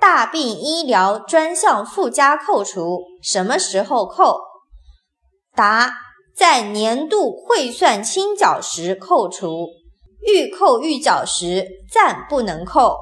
大病医疗专项附加扣除什么时候扣？答在年度汇算清缴时扣除预扣预缴时暂不能扣。